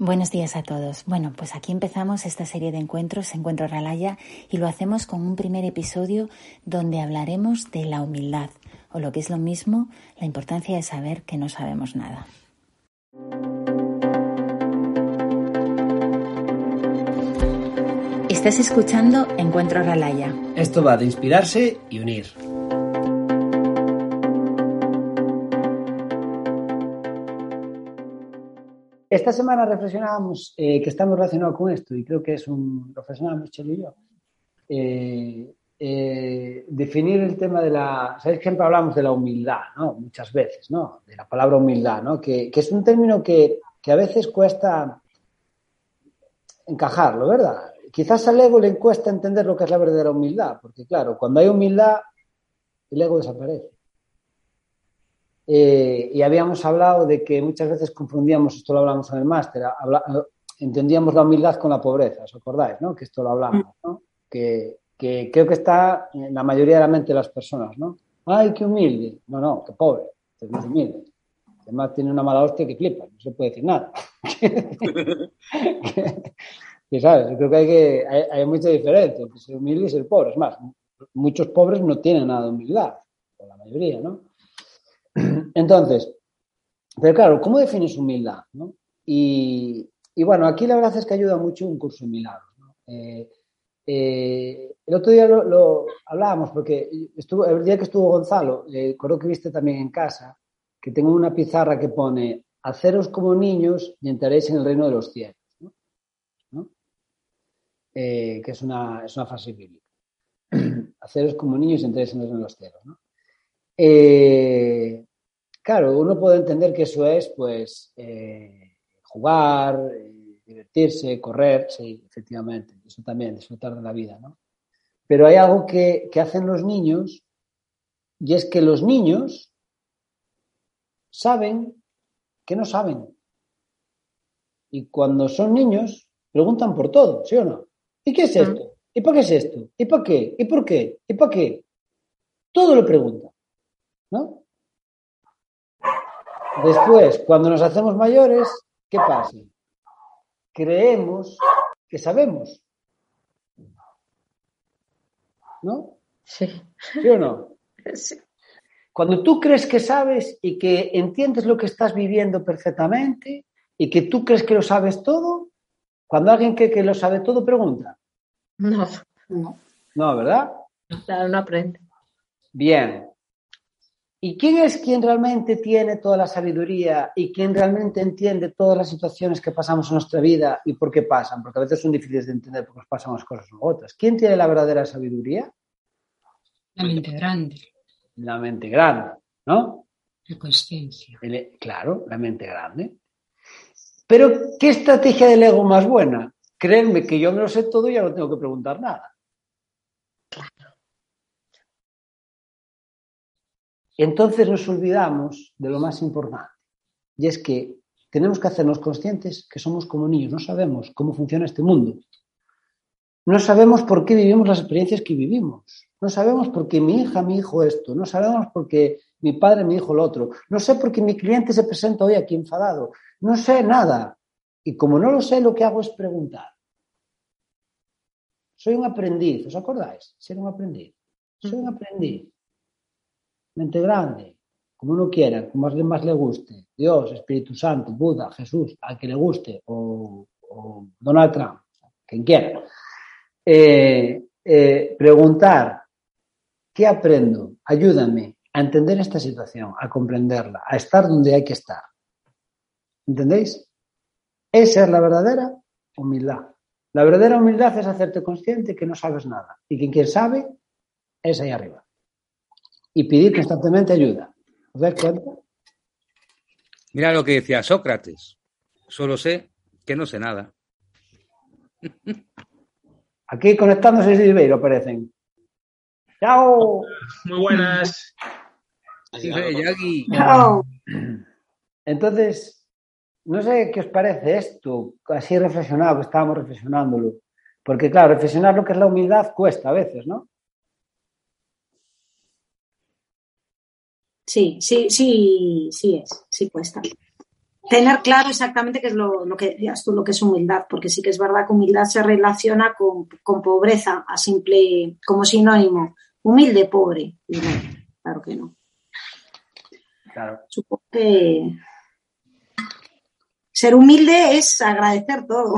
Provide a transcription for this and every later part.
Buenos días a todos. Bueno, pues aquí empezamos esta serie de encuentros, Encuentro Ralaya, y lo hacemos con un primer episodio donde hablaremos de la humildad, o lo que es lo mismo, la importancia de saber que no sabemos nada. Estás escuchando Encuentro Ralaya. Esto va de inspirarse y unir. Esta semana reflexionábamos eh, que estamos relacionados con esto y creo que es un reflexionábamos Chelo y yo. Eh, eh, definir el tema de la. Sabéis siempre hablamos de la humildad, ¿no? Muchas veces, ¿no? De la palabra humildad, ¿no? Que, que es un término que, que, a veces cuesta encajarlo, ¿verdad? Quizás al ego le cuesta entender lo que es la verdadera humildad, porque claro, cuando hay humildad, el ego desaparece. Eh, y habíamos hablado de que muchas veces confundíamos, esto lo hablamos en el máster, entendíamos la humildad con la pobreza, ¿os acordáis? ¿no? Que esto lo hablamos, ¿no? Que, que, creo que está en la mayoría de la mente de las personas, ¿no? ¡Ay, qué humilde! No, no, qué pobre, es muy humilde. Además tiene una mala hostia que flipa, no se puede decir nada. que, ¿sabes? Yo creo que hay, que hay, hay mucha diferencia entre ser humilde y ser pobre. Es más, muchos pobres no tienen nada de humildad, la mayoría, ¿no? Entonces, pero claro, ¿cómo defines humildad? Y, bueno, aquí la verdad es que ayuda mucho un curso de milagros. Eh, eh, el otro día lo, lo, hablábamos porque estuvo, el día que estuvo Gonzalo, eh, creo que viste también en casa, que tengo una pizarra que pone haceros como niños y entraréis en el reino de los cielos. ¿no? ¿No? Eh, que es una, es una frase bíblica. haceros como niños y entraréis en el reino de los cielos. ¿no? Eh, claro, uno puede entender que eso es, pues, eh, jugar, eh, divertirse, correr, sí, efectivamente, eso también, disfrutar de la vida, ¿no? Pero hay algo que, que hacen los niños y es que los niños saben que no saben. Y cuando son niños, preguntan por todo, ¿sí o no? ¿Y qué es esto? ¿Y por qué es esto? ¿Y por qué? ¿Y por qué? ¿Y por qué? Todo lo preguntan. ¿No? Después, cuando nos hacemos mayores, ¿qué pasa? Creemos que sabemos. ¿No? Sí. ¿Sí o no? Sí. Cuando tú crees que sabes y que entiendes lo que estás viviendo perfectamente y que tú crees que lo sabes todo, cuando alguien cree que lo sabe todo, pregunta. No, no. No, ¿verdad? Claro, no aprende. Bien. ¿Y quién es quien realmente tiene toda la sabiduría y quien realmente entiende todas las situaciones que pasamos en nuestra vida y por qué pasan? Porque a veces son difíciles de entender porque nos pasan unas cosas u otras. ¿Quién tiene la verdadera sabiduría? La mente grande. La mente grande, ¿no? La conciencia. Claro, la mente grande. Pero, ¿qué estrategia del ego más buena? Créanme que yo me lo sé todo y ya no tengo que preguntar nada. Entonces nos olvidamos de lo más importante. Y es que tenemos que hacernos conscientes que somos como niños, no sabemos cómo funciona este mundo. No sabemos por qué vivimos las experiencias que vivimos. No sabemos por qué mi hija me dijo esto. No sabemos por qué mi padre me dijo lo otro. No sé por qué mi cliente se presenta hoy aquí enfadado. No sé nada. Y como no lo sé, lo que hago es preguntar. Soy un aprendiz, ¿os acordáis? Ser un aprendiz. Soy un aprendiz mente grande, como uno quiera, como más, más le guste, Dios, Espíritu Santo, Buda, Jesús, al que le guste, o, Donald Trump, quien quiera. Eh, eh, preguntar, ¿qué aprendo? Ayúdame a entender esta situación, a comprenderla, a estar donde hay que estar. ¿Entendéis? Esa es la verdadera humildad. La verdadera humildad es hacerte consciente que no sabes nada y que quien sabe es ahí arriba y pedir constantemente ayuda. ¿Os dais cuenta? Mira lo que decía Sócrates. Solo sé que no sé nada. Aquí conectándose desde Ribeiro aparecen. ¡Chao! Muy buenas. Sí, Yagi. ¡Chao! Entonces, no sé qué os parece esto, así reflexionado, que estábamos reflexionándolo. Porque, claro, reflexionar lo que es la humildad cuesta a veces, ¿no? Sí, sí, sí, sí es, sí cuesta. tener claro exactamente qué es lo, lo que decías tú, lo que es humildad, porque sí que es verdad que humildad se relaciona con, con pobreza, a simple, como sinónimo. Humilde, pobre. No, claro que no. Claro. Supongo que ser humilde es agradecer todo.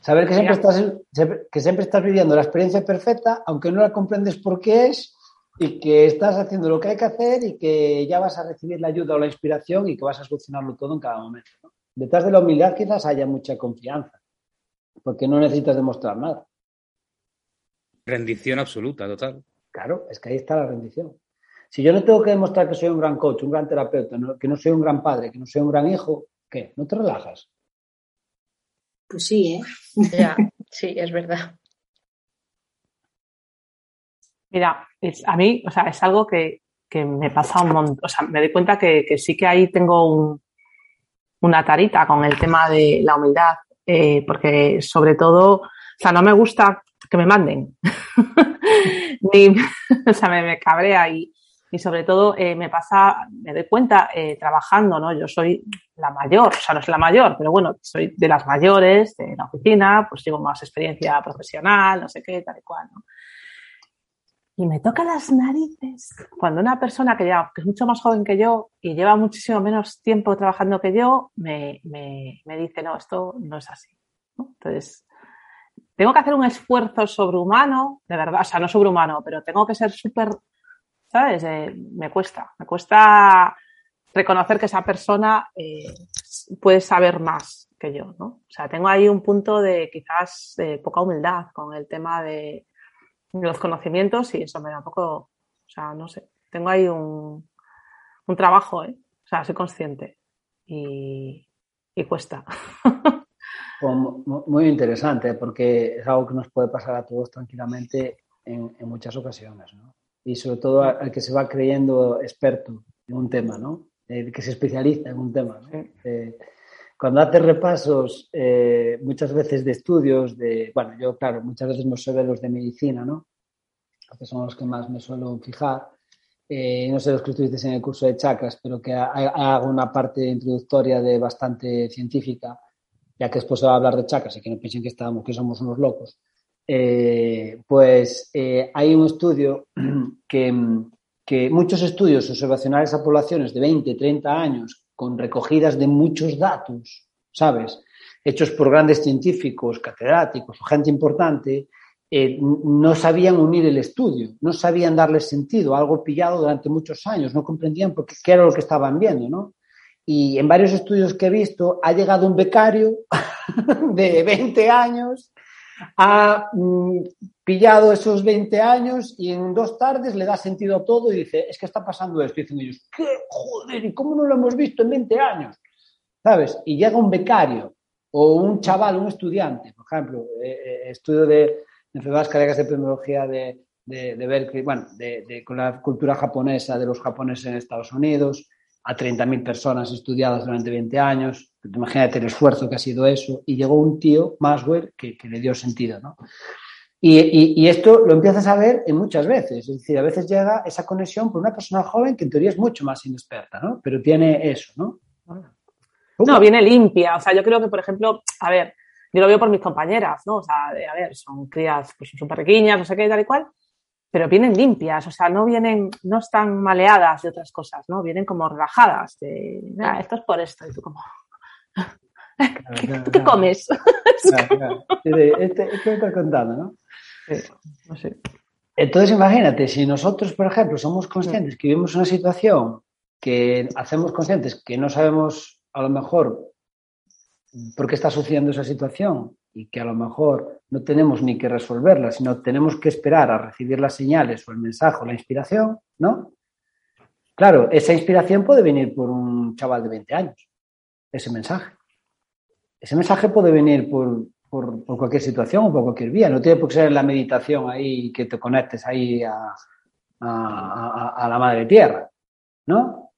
Saber que siempre, estás, que siempre estás viviendo la experiencia perfecta, aunque no la comprendes por qué es, y que estás haciendo lo que hay que hacer y que ya vas a recibir la ayuda o la inspiración y que vas a solucionarlo todo en cada momento. ¿no? Detrás de la humildad quizás haya mucha confianza, porque no necesitas demostrar nada. Rendición absoluta, total. Claro, es que ahí está la rendición. Si yo no tengo que demostrar que soy un gran coach, un gran terapeuta, no- que no soy un gran padre, que no soy un gran hijo, ¿qué? ¿No te relajas? Pues sí, ¿eh? Ya, sí, es verdad. Mira, es- a mí, o sea, es algo que, que me pasa un montón. O sea, me doy cuenta que, que sí que ahí tengo un- una tarita con el tema de la humildad, eh, porque sobre todo, o sea, no me gusta que me manden. O sea, me, cabrea y, y sobre todo eh, me pasa, me doy cuenta eh, trabajando, ¿no? Yo soy la mayor, o sea, no soy la mayor, pero bueno, soy de las mayores de la oficina, pues llevo más experiencia profesional, no sé qué, tal y cual, ¿no? Y me toca las narices cuando una persona que, ya, que es mucho más joven que yo y lleva muchísimo menos tiempo trabajando que yo, me, me, me dice, no, esto no es así. Entonces, tengo que hacer un esfuerzo sobrehumano, de verdad, o sea, no sobrehumano, pero tengo que ser súper, ¿sabes? Eh, me cuesta, me cuesta reconocer que esa persona eh, puede saber más que yo, ¿no? O sea, tengo ahí un punto de quizás de poca humildad con el tema de los conocimientos y eso me da un poco, o sea, no sé, tengo ahí un, un trabajo, ¿eh? O sea, soy consciente y, y cuesta. Mu- muy interesante, porque es algo que nos puede pasar a todos tranquilamente en, en muchas ocasiones, ¿no? Y sobre todo al al que se va creyendo experto en un tema, ¿no? El que se especializa en un tema, ¿no? Eh, cuando haces repasos eh, muchas veces de estudios, de, bueno, yo claro, muchas veces sé de los de medicina, ¿no? Que son los que más me suelo fijar. Eh, no sé los que estuviste en el curso de chakras, pero que ha- ha- hago una parte introductoria de bastante científica ya que después se va a hablar de chakras y que no piensen que, estamos, que somos unos locos, eh, pues eh, hay un estudio que, que muchos estudios observacionales a poblaciones de 20, 30 años con recogidas de muchos datos, ¿sabes? Hechos por grandes científicos, catedráticos gente importante, eh, no sabían unir el estudio, no sabían darle sentido algo pillado durante muchos años, no comprendían por qué, qué era lo que estaban viendo, ¿no? Y en varios estudios que he visto, ha llegado un becario de 20 años, ha mm, pillado esos 20 años y en dos tardes le da sentido a todo y dice, es que está pasando esto. Y dicen ellos, ¿qué? Joder, ¿y cómo no lo hemos visto en 20 años? ¿Sabes? Y llega un becario o un chaval, un estudiante, por ejemplo, eh, eh, estudio de enfermedades cardíacas de epidemiología de, de, de Berkeley, bueno, de, de- con la cultura japonesa, de los japoneses en Estados Unidos, a 30.000 personas estudiadas durante 20 años. Imagínate el esfuerzo que ha sido eso. Y llegó un tío, Maswell, que, que le dio sentido, ¿no? Y, y- y esto lo empiezas a ver en muchas veces. Es decir, a veces llega esa conexión por una persona joven que en teoría es mucho más inexperta, ¿no? Pero tiene eso, ¿no? No, viene limpia. O sea, yo creo que, por ejemplo, a ver, yo lo veo por mis compañeras, ¿no? O sea, de- a ver, son crías pues, súper pequeñas, no sé qué, tal y cual, pero vienen limpias, o sea, no vienen, no están maleadas de otras cosas, ¿no? Vienen como relajadas, de, "Ah, esto es por esto, y tú como, ¿qué, claro, ¿tú qué claro. comes? Este, ¿Qué me estás contando, no? no sé. Entonces, imagínate, si nosotros, por ejemplo, somos conscientes que vivimos una situación que hacemos conscientes que no sabemos a lo mejor por qué está sucediendo esa situación y que a lo mejor no tenemos ni que resolverla, sino tenemos que esperar a recibir las señales o el mensaje o la inspiración, ¿no? Claro, esa inspiración puede venir por un chaval de 20 años, ese mensaje. Ese mensaje puede venir por, por, cualquier situación o por cualquier vía. No tiene por qué ser la meditación ahí que te conectes ahí a, a, la madre tierra, ¿no?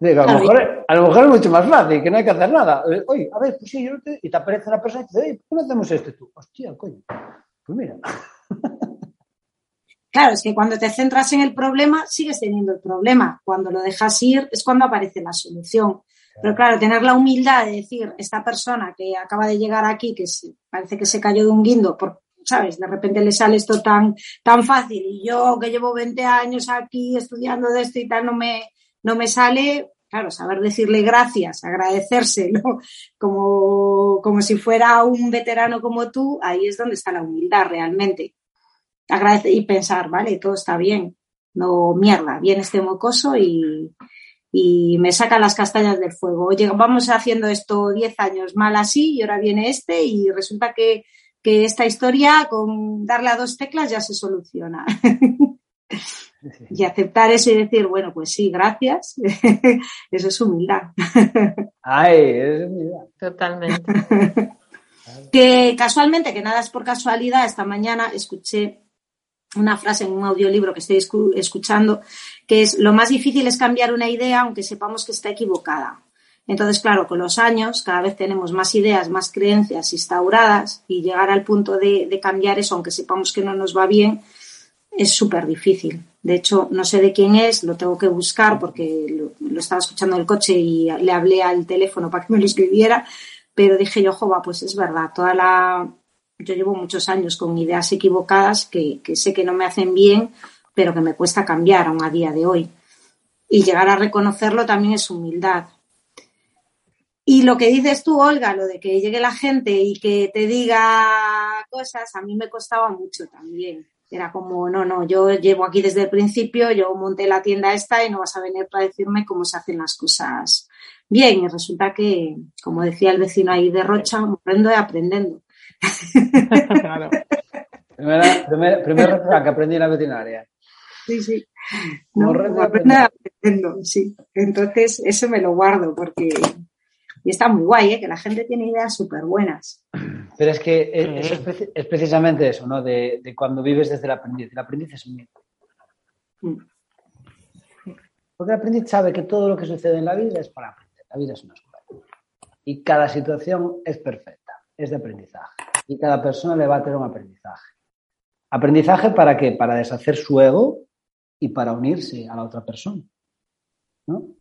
Digo, a, lo Claro, mejor, a lo mejor es mucho más fácil, que no hay que hacer nada. Eh, Oye, a ver, pues sí, yo no te... Y te aparece una persona y te dice, oye, ¿por qué no hacemos esto tú? Hostia, coño. Pues mira. Claro, es que cuando te centras en el problema, sigues teniendo el problema. Cuando lo dejas ir, es cuando aparece la solución. Pero claro, tener la humildad de decir, esta persona que acaba de llegar aquí, que parece que se cayó de un guindo, por, ¿sabes? De repente le sale esto tan, tan fácil y yo que llevo 20 años aquí estudiando de esto y tal, no me, no me sale, claro, saber decirle gracias, agradecérselo, como, como si fuera un veterano como tú, ahí es donde está la humildad realmente. Agradecer y pensar, vale, todo está bien, no mierda, viene este mocoso y, y me saca las castañas del fuego. Oye, vamos haciendo esto 10 años mal así y ahora viene este y resulta que, que esta historia con darle a dos teclas ya se soluciona. y aceptar eso y decir, bueno, pues sí, gracias, eso es humildad. Ay, es humildad. Totalmente. que casualmente, que nada es por casualidad, esta mañana escuché una frase en un audiolibro que estoy escuchando, que es lo más difícil es cambiar una idea aunque sepamos que está equivocada. Entonces, claro, con los años cada vez tenemos más ideas, más creencias instauradas y llegar al punto de, cambiar eso, aunque sepamos que no nos va bien, es súper difícil. De hecho, no sé de quién es, lo tengo que buscar porque lo, estaba escuchando en el coche y le hablé al teléfono para que me lo escribiera, pero dije yo, jova, pues es verdad, toda la, yo llevo muchos años con ideas equivocadas que, sé que no me hacen bien, pero que me cuesta cambiar aún a día de hoy. Y llegar a reconocerlo también es humildad. Y lo que dices tú, Olga, lo de que llegue la gente y que te diga cosas, a mí me costaba mucho también. Era como, no, no, yo llevo aquí desde el principio, yo monté la tienda esta y no vas a venir para decirme cómo se hacen las cosas bien. Y resulta que, como decía el vecino ahí de Rocha, aprendo y aprendiendo. claro. Primera, que aprendí en la veterinaria. Sí, sí. No, aprendiendo, sí. Entonces, eso me lo guardo porque y está muy guay, ¿eh? que la gente tiene ideas súper buenas. Pero es que es, precisamente eso, ¿no? De, cuando vives desde el aprendiz. El aprendiz es un mm. Porque el aprendiz sabe que todo lo que sucede en la vida es para aprender. La vida es una escuela. Y cada situación es perfecta, es de aprendizaje. Y cada persona le va a tener un aprendizaje. ¿Aprendizaje para qué? Para deshacer su ego y para unirse a la otra persona. ¿no?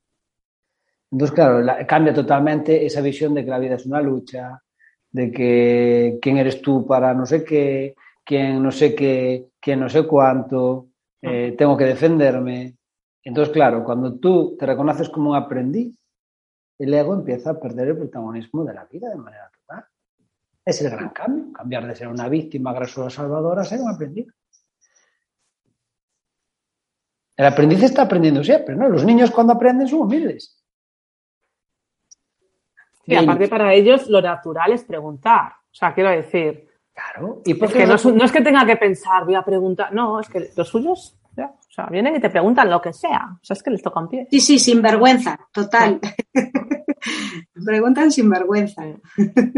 Entonces, claro, cambia totalmente esa visión de que la vida es una lucha, de que quién eres tú para no sé qué, quién no sé qué, quién no sé cuánto, eh, tengo que defenderme. Entonces, claro, cuando tú te reconoces como un aprendiz, el ego empieza a perder el protagonismo de la vida de manera total. Es el gran cambio, cambiar de ser una víctima agresora salvadora a ser un aprendiz. El aprendiz está aprendiendo siempre, ¿no? Los niños cuando aprenden son humildes. Y aparte para ellos lo natural es preguntar. O sea, quiero decir. Claro. Y porque no, es que tenga que pensar, voy a preguntar. No, es que los suyos, o sea, vienen y te preguntan lo que sea. O sea, es que les toca un pie. Sí, sí, sin vergüenza, total. Preguntan sin vergüenza.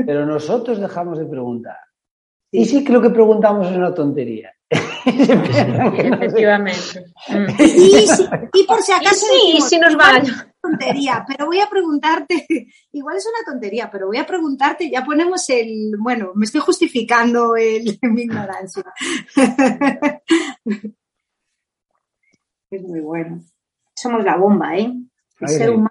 Pero nosotros dejamos de preguntar. Y sí que lo que preguntamos es una tontería. Efectivamente. Y, por si acaso. Sí, sí nos va tontería, pero voy a preguntarte, igual es una tontería, pero voy a preguntarte, ya ponemos el, bueno, me estoy justificando el, mi ignorancia. Es muy bueno. Somos la bomba, ¿eh? El ser humano.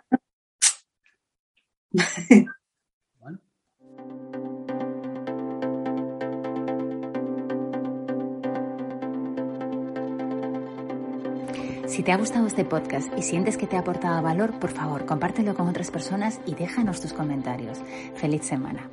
Si te ha gustado este podcast y sientes que te ha aportado valor, por favor, compártelo con otras personas y déjanos tus comentarios. Feliz semana.